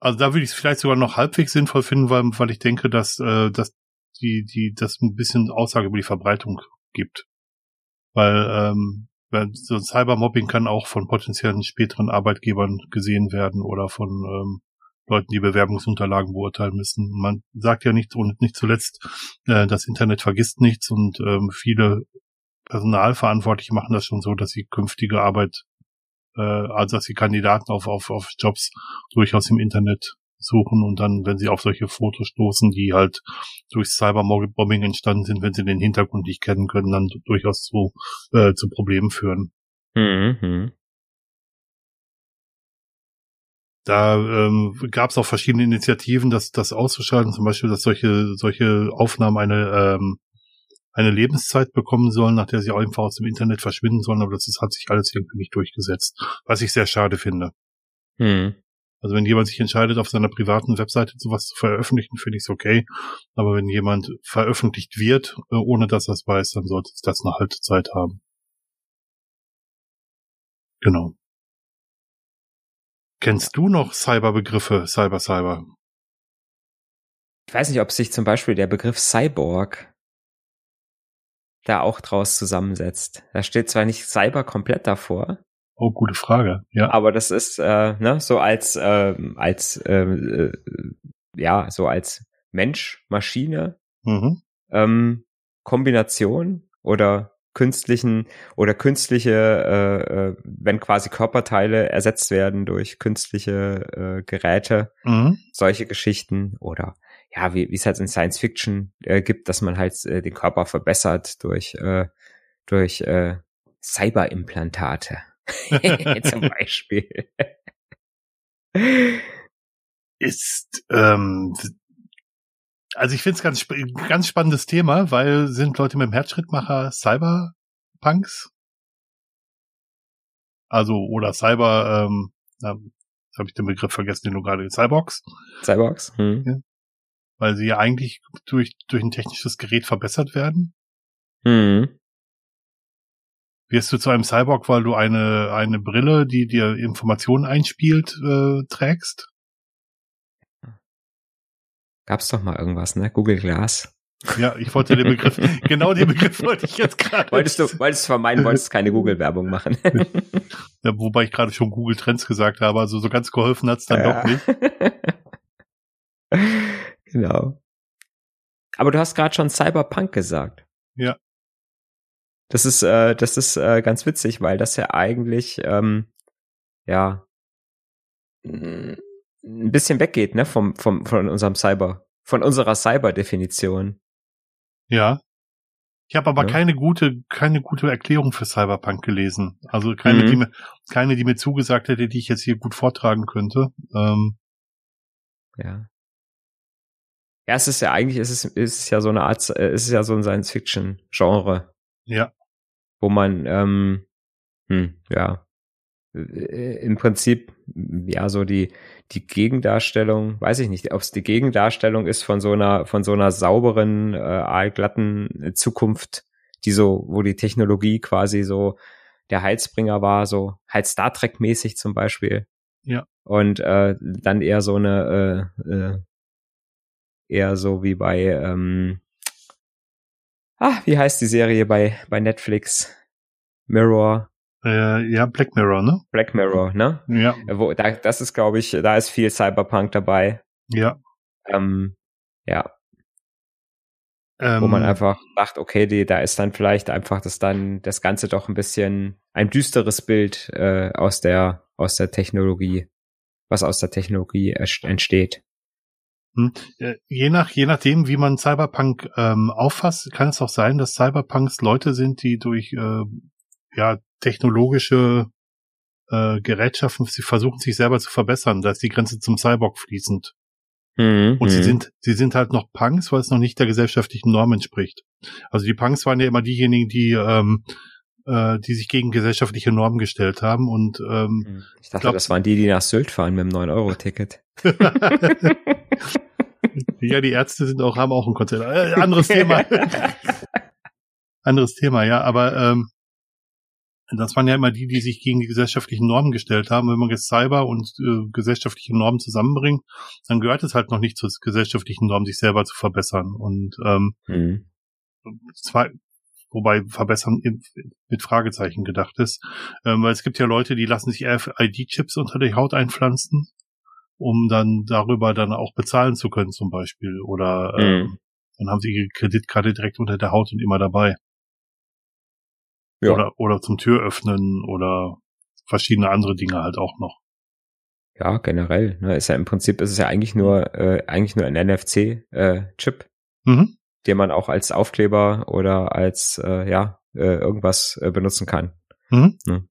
also da würde ich es vielleicht sogar noch halbwegs sinnvoll finden, weil, weil ich denke, dass, äh, dass die, die, das ein bisschen Aussage über die Verbreitung gibt. Weil, ähm, weil so Cybermobbing kann auch von potenziellen späteren Arbeitgebern gesehen werden oder von ähm, Leuten, die Bewerbungsunterlagen beurteilen müssen. Man sagt ja nicht und nicht zuletzt, äh, das Internet vergisst nichts und ähm, viele Personalverantwortliche machen das schon so, dass sie künftige Arbeit, äh, also dass sie Kandidaten auf, auf, auf Jobs durchaus im Internet suchen und dann, wenn sie auf solche Fotos stoßen, die halt durch Cyberbombing entstanden sind, wenn sie den Hintergrund nicht kennen können, dann durchaus zu, äh, zu Problemen führen. Mhm. Da ähm, gab es auch verschiedene Initiativen, das, das auszuschalten, zum Beispiel, dass solche, solche Aufnahmen eine, ähm, eine Lebenszeit bekommen sollen, nach der sie auch einfach aus dem Internet verschwinden sollen, aber das ist, hat sich alles irgendwie nicht durchgesetzt, was ich sehr schade finde. Hm. Also wenn jemand sich entscheidet, auf seiner privaten Webseite sowas zu veröffentlichen, finde ich es okay. Aber wenn jemand veröffentlicht wird, äh, ohne dass er es weiß, dann sollte es das eine Haltezeit haben. Genau. Kennst du noch Cyberbegriffe, Cyber, Cyber? Ich weiß nicht, ob sich zum Beispiel der Begriff Cyborg da auch draus zusammensetzt. Da steht zwar nicht Cyber komplett davor. Oh, gute Frage. Ja. Aber das ist äh, ne, so als äh, als äh, äh, ja so als Mensch Maschine mhm. ähm, Kombination oder künstlichen oder künstliche, äh, äh, wenn quasi Körperteile ersetzt werden durch künstliche äh, Geräte, mhm. solche Geschichten oder ja, wie wie es halt in Science Fiction äh, gibt, dass man halt äh, den Körper verbessert durch äh, durch äh, Cyberimplantate zum Beispiel. Ist ähm, also ich finde es ganz, ganz spannendes Thema, weil sind Leute mit dem Herzschrittmacher Cyberpunks? Also, oder Cyber, ähm, jetzt habe ich den Begriff vergessen, den du gerade, Cyborgs. Cyborgs, hm. ja. Weil sie ja eigentlich durch, durch ein technisches Gerät verbessert werden. Hm. Wirst du zu einem Cyborg, weil du eine, eine Brille, die dir Informationen einspielt, äh, trägst? Gab's doch mal irgendwas, ne? Google Glass. Ja, ich wollte den Begriff, genau den Begriff wollte ich jetzt gerade. Wolltest du, wolltest du vermeiden, wolltest keine Google-Werbung machen. ja, wobei ich gerade schon Google Trends gesagt habe, also so ganz geholfen hat's dann ja. doch nicht. genau. Aber du hast gerade schon Cyberpunk gesagt. Ja. Das ist, äh, das ist äh, ganz witzig, weil das ja eigentlich, ähm, ja, ein bisschen weggeht, ne, vom, vom, von unserem Cyber, von unserer Cyber-Definition. Ja. Ich habe aber ja. keine gute, keine gute Erklärung für Cyberpunk gelesen. Also keine, mhm. die mir, keine, die mir zugesagt hätte, die ich jetzt hier gut vortragen könnte. Ähm. Ja. Ja, es ist ja eigentlich, es ist, es ist ja so eine Art, es ist ja so ein Science-Fiction-Genre. Ja. Wo man, ähm, hm, ja, äh, im Prinzip ja so die die Gegendarstellung, weiß ich nicht, ob es die Gegendarstellung ist von so einer von so einer sauberen, äh, aalglatten Zukunft, die so, wo die Technologie quasi so der Heilsbringer war, so halt Star Trek mäßig zum Beispiel. Ja. Und äh, dann eher so eine äh, äh, eher so wie bei ähm, ah, wie heißt die Serie bei bei Netflix? Mirror äh, ja, Black Mirror, ne? Black Mirror, ne? Ja. Wo, da, das ist, glaube ich, da ist viel Cyberpunk dabei. Ja. Ähm, ja. Ähm, Wo man ähm. einfach sagt, okay, die, da ist dann vielleicht einfach das dann das Ganze doch ein bisschen ein düsteres Bild äh, aus der aus der Technologie, was aus der Technologie entsteht. Hm. Äh, je nach je nachdem, wie man Cyberpunk ähm, auffasst, kann es auch sein, dass Cyberpunks Leute sind, die durch äh, ja technologische äh, Gerätschaften, sie versuchen sich selber zu verbessern. Da ist die Grenze zum Cyborg fließend. Mhm, und sie mhm. sind, sie sind halt noch Punks, weil es noch nicht der gesellschaftlichen Norm entspricht. Also die Punks waren ja immer diejenigen, die, ähm, äh, die sich gegen gesellschaftliche Normen gestellt haben und ähm, mhm. ich dachte, glaub, das waren die, die nach Sylt fahren mit dem 9-Euro-Ticket. ja, die Ärzte sind auch, haben auch ein Konzert. Äh, anderes Thema. anderes Thema, ja, aber ähm, das waren ja immer die, die sich gegen die gesellschaftlichen Normen gestellt haben. Wenn man jetzt Cyber und äh, gesellschaftliche Normen zusammenbringt, dann gehört es halt noch nicht zur gesellschaftlichen Norm, sich selber zu verbessern. Und ähm, mhm. zwei, wobei verbessern mit Fragezeichen gedacht ist. Ähm, weil es gibt ja Leute, die lassen sich RFID-Chips unter die Haut einpflanzen, um dann darüber dann auch bezahlen zu können zum Beispiel. Oder ähm, mhm. dann haben sie ihre Kreditkarte direkt unter der Haut und immer dabei. Ja. Oder, oder zum Tür öffnen oder verschiedene andere Dinge halt auch noch. Ja, generell. Ne, ist ja im Prinzip ist es ja eigentlich nur äh, eigentlich nur ein NFC-Chip, äh, mhm. den man auch als Aufkleber oder als äh, ja äh, irgendwas äh, benutzen kann. Mhm. Ne?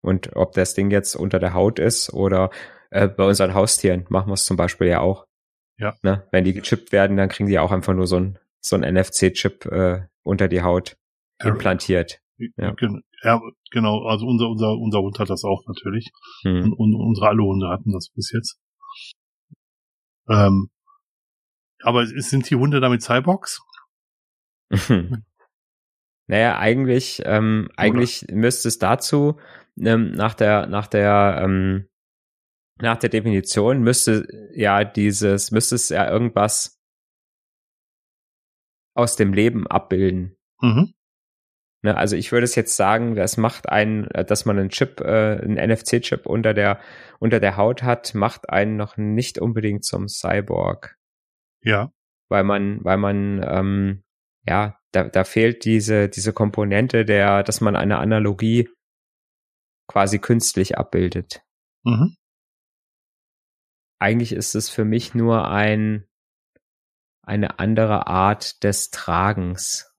Und ob das Ding jetzt unter der Haut ist oder äh, bei unseren Haustieren machen wir es zum Beispiel ja auch. Ja. Ne? Wenn die gechippt werden, dann kriegen die auch einfach nur so ein so ein NFC-Chip äh, unter die Haut implantiert. Ja. ja, genau. Also unser, unser, unser Hund hat das auch natürlich. Mhm. Und, und, unsere alle Hunde hatten das bis jetzt. Ähm, aber sind die Hunde damit Cyborgs? Naja, eigentlich, ähm, eigentlich müsste es dazu ähm, nach der, nach der, ähm, nach der Definition müsste ja dieses, müsste es ja irgendwas aus dem Leben abbilden. Mhm. Ne, also ich würde es jetzt sagen, das macht einen, dass man einen Chip, äh, einen NFC-Chip unter der unter der Haut hat, macht einen noch nicht unbedingt zum Cyborg. Ja. Weil man, weil man, ähm, ja, da, da fehlt diese diese Komponente der, dass man eine Analogie quasi künstlich abbildet. Mhm. Eigentlich ist es für mich nur ein eine andere Art des Tragens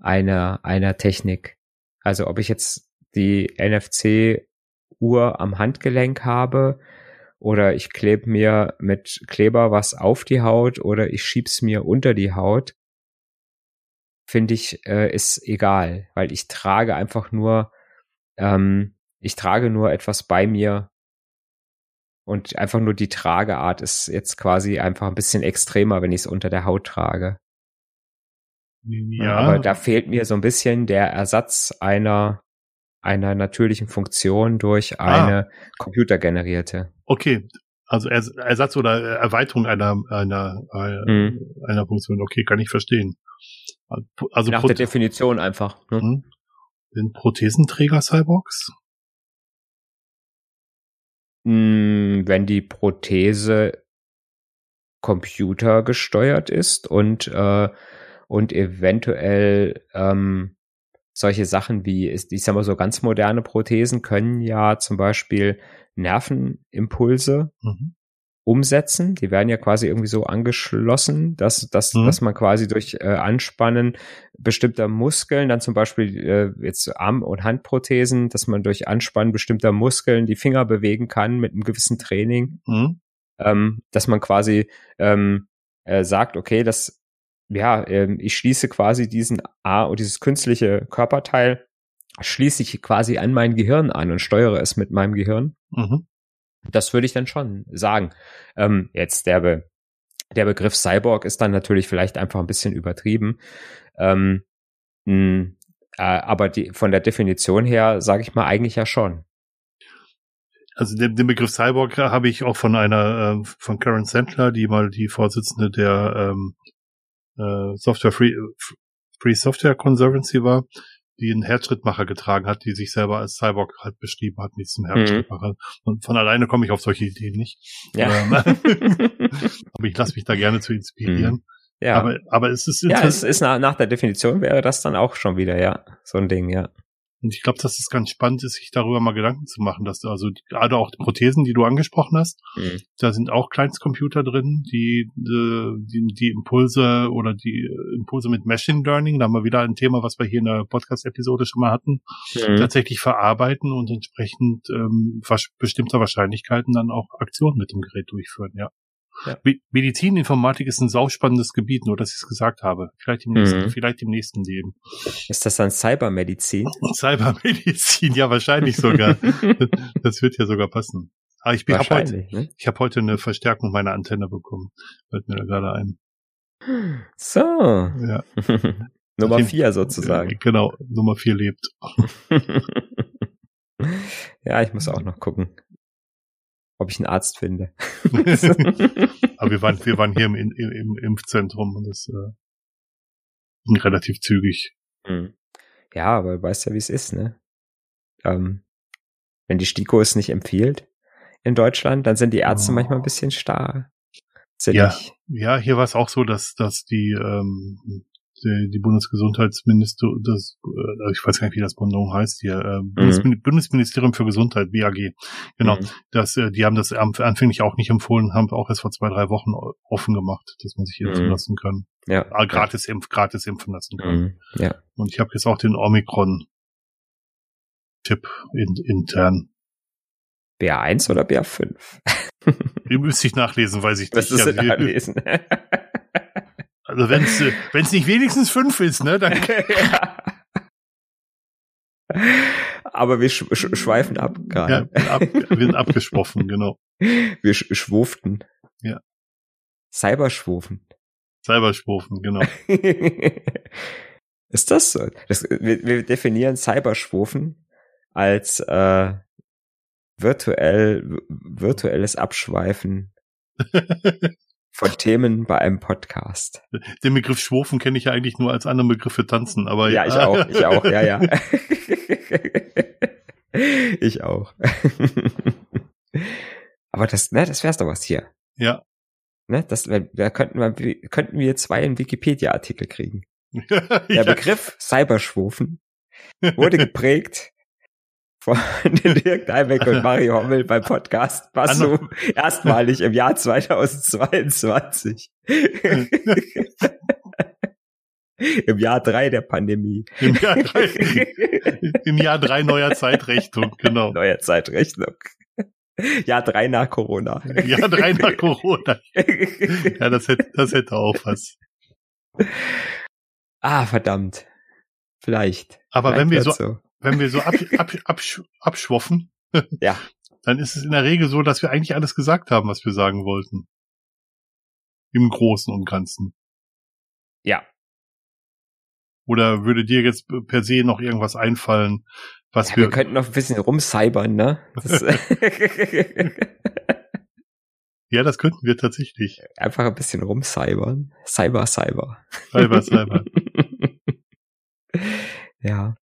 einer, einer Technik. Also ob ich jetzt die NFC-Uhr am Handgelenk habe oder ich klebe mir mit Kleber was auf die Haut oder ich schieb's mir unter die Haut, finde ich, äh, ist egal, weil ich trage einfach nur, ähm, ich trage nur etwas bei mir und einfach nur die Trageart ist jetzt quasi einfach ein bisschen extremer, wenn ich es unter der Haut trage. Ja. Aber da fehlt mir so ein bisschen der Ersatz einer einer natürlichen Funktion durch Ah. eine computergenerierte. Okay. Also Ers- Ersatz oder Erweiterung einer, einer, einer, Mhm. einer Funktion. Okay, kann ich verstehen. Also Nach Pro der Definition einfach. Ne? Hm? sind Prothesenträger Cyborgs? Mm, Wenn die Prothese computergesteuert ist und äh, und eventuell ähm, solche Sachen wie, ich sag mal so ganz moderne Prothesen können ja zum Beispiel Nervenimpulse Mhm. umsetzen. Die werden ja quasi irgendwie so angeschlossen, dass, dass, Mhm. dass man quasi durch äh, Anspannen bestimmter Muskeln, dann zum Beispiel äh, jetzt Arm- und Handprothesen, dass man durch Anspannen bestimmter Muskeln die Finger bewegen kann mit einem gewissen Training, Mhm. ähm, dass man quasi ähm, äh, sagt, okay, das ja, ähm, ich schließe quasi diesen A und dieses künstliche Körperteil schließe ich quasi an mein Gehirn an und steuere es mit meinem Gehirn. Mhm. Das würde ich dann schon sagen. Ähm, jetzt der, Be der Begriff Cyborg ist dann natürlich vielleicht einfach ein bisschen übertrieben. Ähm, mh, äh, aber die, von der Definition her sage ich mal eigentlich ja schon. Also den, den Begriff Cyborg habe ich auch von einer, äh, von Karen Sandler, die mal die Vorsitzende der ähm, äh, Software Free, Free Software Conservancy war, die einen Herzschrittmacher getragen hat, die sich selber als Cyborg halt beschrieben hat, nicht zum Herzschrittmacher. Und von alleine komme ich auf solche Ideen nicht. Ja. Ähm, aber ich lasse mich da gerne zu inspirieren. ja. Aber, aber es ist ja, es interessant. ist nach, nach der Definition wäre das dann auch schon wieder, ja, so ein Ding, ja. Und ich glaube, dass es ganz spannend ist, sich darüber mal Gedanken zu machen, dass du also gerade auch die Prothesen, die du angesprochen hast, Mhm. da sind auch Kleinstcomputer drin, die, äh, die, die Impulse oder die äh, Impulse mit Machine Learning, da haben wir wieder ein Thema, was wir hier in der Podcast-Episode schon mal hatten, Mhm. tatsächlich verarbeiten und entsprechend ähm, bestimmter Wahrscheinlichkeiten dann auch Aktionen mit dem Gerät durchführen, ja. Ja. Me- Medizininformatik ist ein sauspannendes Gebiet, nur dass ich es gesagt habe. Vielleicht im nächsten, Mhm. vielleicht im nächsten Leben. Ist das dann Cybermedizin? Cybermedizin, ja, wahrscheinlich sogar. das wird ja sogar passen. Aber ich, bin- hab heute, ne? ich habe heute eine Verstärkung meiner Antenne bekommen. Fällt mir da gerade ein. So. Ja, Nummer vier sozusagen. Genau, Nummer vier lebt. ja, ich muss auch noch gucken, ob ich einen Arzt finde. Aber wir waren, wir waren hier im, im, im Impfzentrum und das äh, ging relativ zügig. Hm. Ja, aber du weißt ja, wie es ist, ne? Ähm, wenn die STIKO es nicht empfiehlt in Deutschland, dann sind die Ärzte Oh. manchmal ein bisschen starr. Ja. Sinnig. Ja, hier war es auch so, dass, dass die, ähm, die, die Bundesgesundheitsminister, das, äh, ich weiß gar nicht, wie das Pendant heißt hier, äh, Bundesmin Bundesministerium für Gesundheit, BAG, genau, Mhm. das, äh, die haben das anfänglich auch nicht empfohlen, haben auch erst vor zwei, drei Wochen offen gemacht, dass man sich impfen Mhm. lassen kann. Ja. Ah, gratis, impf, gratis impfen lassen kann. Mhm. Ja. Und ich habe jetzt auch den Omikron-Tipp in, intern. BA1 oder BA5? Den müsste ich nachlesen, weiß ich Das nicht. ist Ja, nachlesen. Also wenn es wenn's nicht wenigstens fünf ist, ne, dann ja. Aber wir sch sch schweifen ab ja, gerade. ab, wir sind abgesprochen, genau. Wir sch schwuften. Ja. Cyberschwufen. Cyberschwufen, genau. Ist das so? Das, wir, wir definieren Cyberschwufen als äh, virtuell virtuelles Abschweifen von Themen bei einem Podcast. Den Begriff Schwufen kenne ich ja eigentlich nur als anderen Begriff für tanzen, aber ja, ich auch, ich auch, ja, ja. ich auch. aber das, ne, das wär's doch was hier. Ja. Ne, das, da könnten wir, könnten wir zwei einen Wikipedia-Artikel kriegen. Der ja. Begriff Cyberschwufen wurde geprägt von Dirk Daibeck und Mario Hommel beim Podcast Basso erstmalig im Jahr 2022. Im Jahr drei der Pandemie. Im Jahr drei, im Jahr drei neuer Zeitrechnung, genau. Neuer Zeitrechnung. Jahr drei nach Corona. Jahr drei nach Corona. Ja, das hätte, das hätte auch was. Ah, verdammt. Vielleicht. Aber Vielleicht wenn wir so, so, wenn wir so ab, ab, ab, abschwoffen, ja. dann ist es in der Regel so, dass wir eigentlich alles gesagt haben, was wir sagen wollten. Im Großen und Ganzen. Ja. Oder würde dir jetzt per se noch irgendwas einfallen, was ja, wir. Wir könnten noch ein bisschen rumcybern, ne? Das ja, das könnten wir tatsächlich. Einfach ein bisschen rumcybern. Cyber, Cyber. Cyber, Cyber. ja.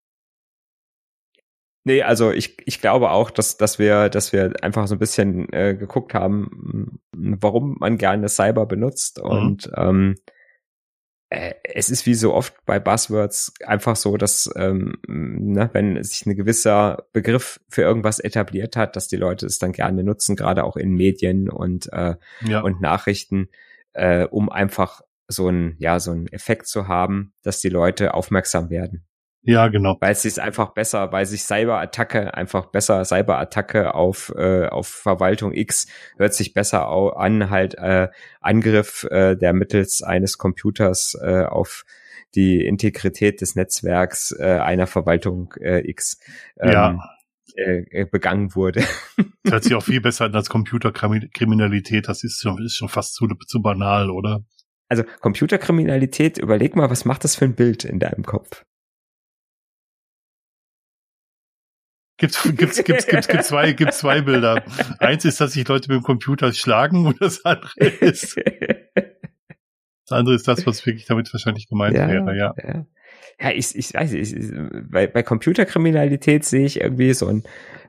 Nee, also ich, ich glaube auch, dass, dass wir, dass wir einfach so ein bisschen äh, geguckt haben, warum man gerne Cyber benutzt. Mhm. Und ähm, äh, es ist wie so oft bei Buzzwords einfach so, dass ähm, ne, wenn sich ein gewisser Begriff für irgendwas etabliert hat, dass die Leute es dann gerne nutzen, gerade auch in Medien und, äh, ja. und Nachrichten, äh, um einfach so ein, ja, so ein Effekt zu haben, dass die Leute aufmerksam werden. Ja, genau. Weil es sich einfach besser, weil sich Cyberattacke einfach besser, Cyberattacke auf, äh, auf Verwaltung X hört sich besser an, halt äh, Angriff, äh, der mittels eines Computers äh, auf die Integrität des Netzwerks äh, einer Verwaltung äh, X ähm, ja. äh, äh begangen wurde. Das hört sich auch viel besser an als Computerkriminalität. Das ist schon, ist schon fast zu, zu banal, oder? Also Computerkriminalität, überleg mal, was macht das für ein Bild in deinem Kopf? Gibt's, gibt's, gibt's, gibt's, gibt's zwei, gibt's zwei Bilder. Eins ist, dass sich Leute mit dem Computer schlagen und das andere ist, das andere ist das, was wirklich damit wahrscheinlich gemeint ja, wäre, ja. Ja, ja ich, ich weiß nicht, ich, bei, bei Computerkriminalität sehe ich irgendwie so ein,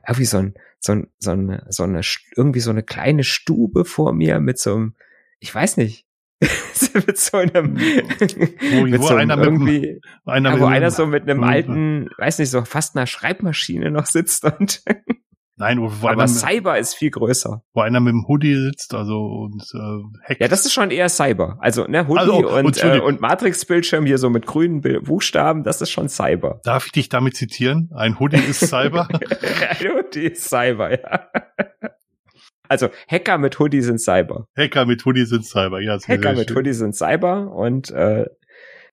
irgendwie so ein, so ein, so eine, so eine, irgendwie so eine kleine Stube vor mir mit so einem, ich weiß nicht, mit so einem, wo, mit so einem einer irgendwie, mit, einer ja, wo einer so mit einem alten, weiß nicht, so fast einer Schreibmaschine noch sitzt und Nein, wo, wo aber einer, Cyber ist viel größer. Wo einer mit dem Hoodie sitzt, also und äh, hackt. Ja, das ist schon eher Cyber. Also ne Hoodie also, und, äh, und Matrix-Bildschirm hier so mit grünen Buchstaben, das ist schon Cyber. Darf ich dich damit zitieren? Ein Hoodie ist Cyber. Ein Hoodie ist Cyber, ja. Also Hacker mit Hoodie sind Cyber. Hacker mit Hoodie sind Cyber, ja. Hacker mit schön. Hoodie sind Cyber und äh,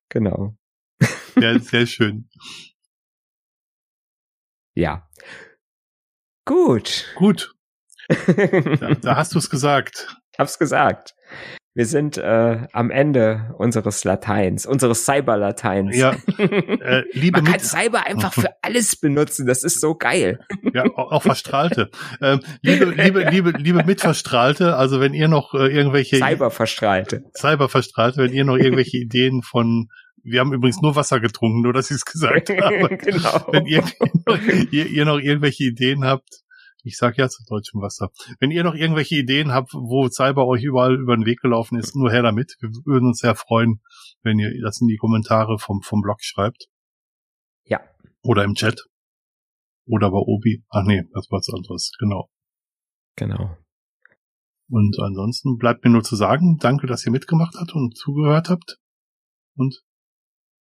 genau. Ja, sehr schön. Ja. Gut. Gut. Da, da hast du es gesagt. Ich hab's gesagt. Wir sind äh, am Ende unseres Lateins, unseres Cyberlateins. Ja, äh, liebe Man kann Cyber einfach für alles benutzen. Das ist so geil. Ja, auch Verstrahlte. Ähm, liebe, liebe, liebe, liebe Mitverstrahlte, also wenn ihr noch äh, irgendwelche Cyberverstrahlte, Cyberverstrahlte, wenn ihr noch irgendwelche Ideen von wir haben übrigens nur Wasser getrunken, nur dass ich es gesagt habe. genau. Wenn ihr, ihr, ihr noch irgendwelche Ideen habt, ich sag ja zu deutschem Wasser. Wenn ihr noch irgendwelche Ideen habt, wo Cyber euch überall über den Weg gelaufen ist, nur her damit. Wir würden uns sehr freuen, wenn ihr das in die Kommentare vom, vom Blog schreibt. Ja. Oder im Chat. Oder bei Obi. Ach nee, das war was anderes. Genau. Genau. Und ansonsten bleibt mir nur zu sagen, danke, dass ihr mitgemacht habt und zugehört habt. Und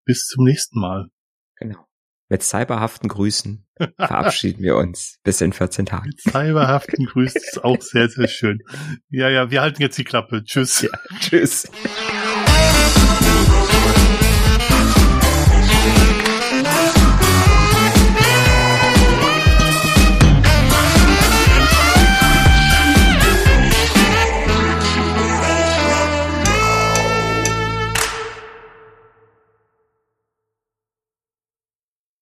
bis zum nächsten Mal. Genau. Mit cyberhaften Grüßen verabschieden wir uns bis in 14 Tagen. Mit cyberhaften Grüßen ist auch sehr, sehr schön. Ja, ja, wir halten jetzt die Klappe. Tschüss. Ja, tschüss.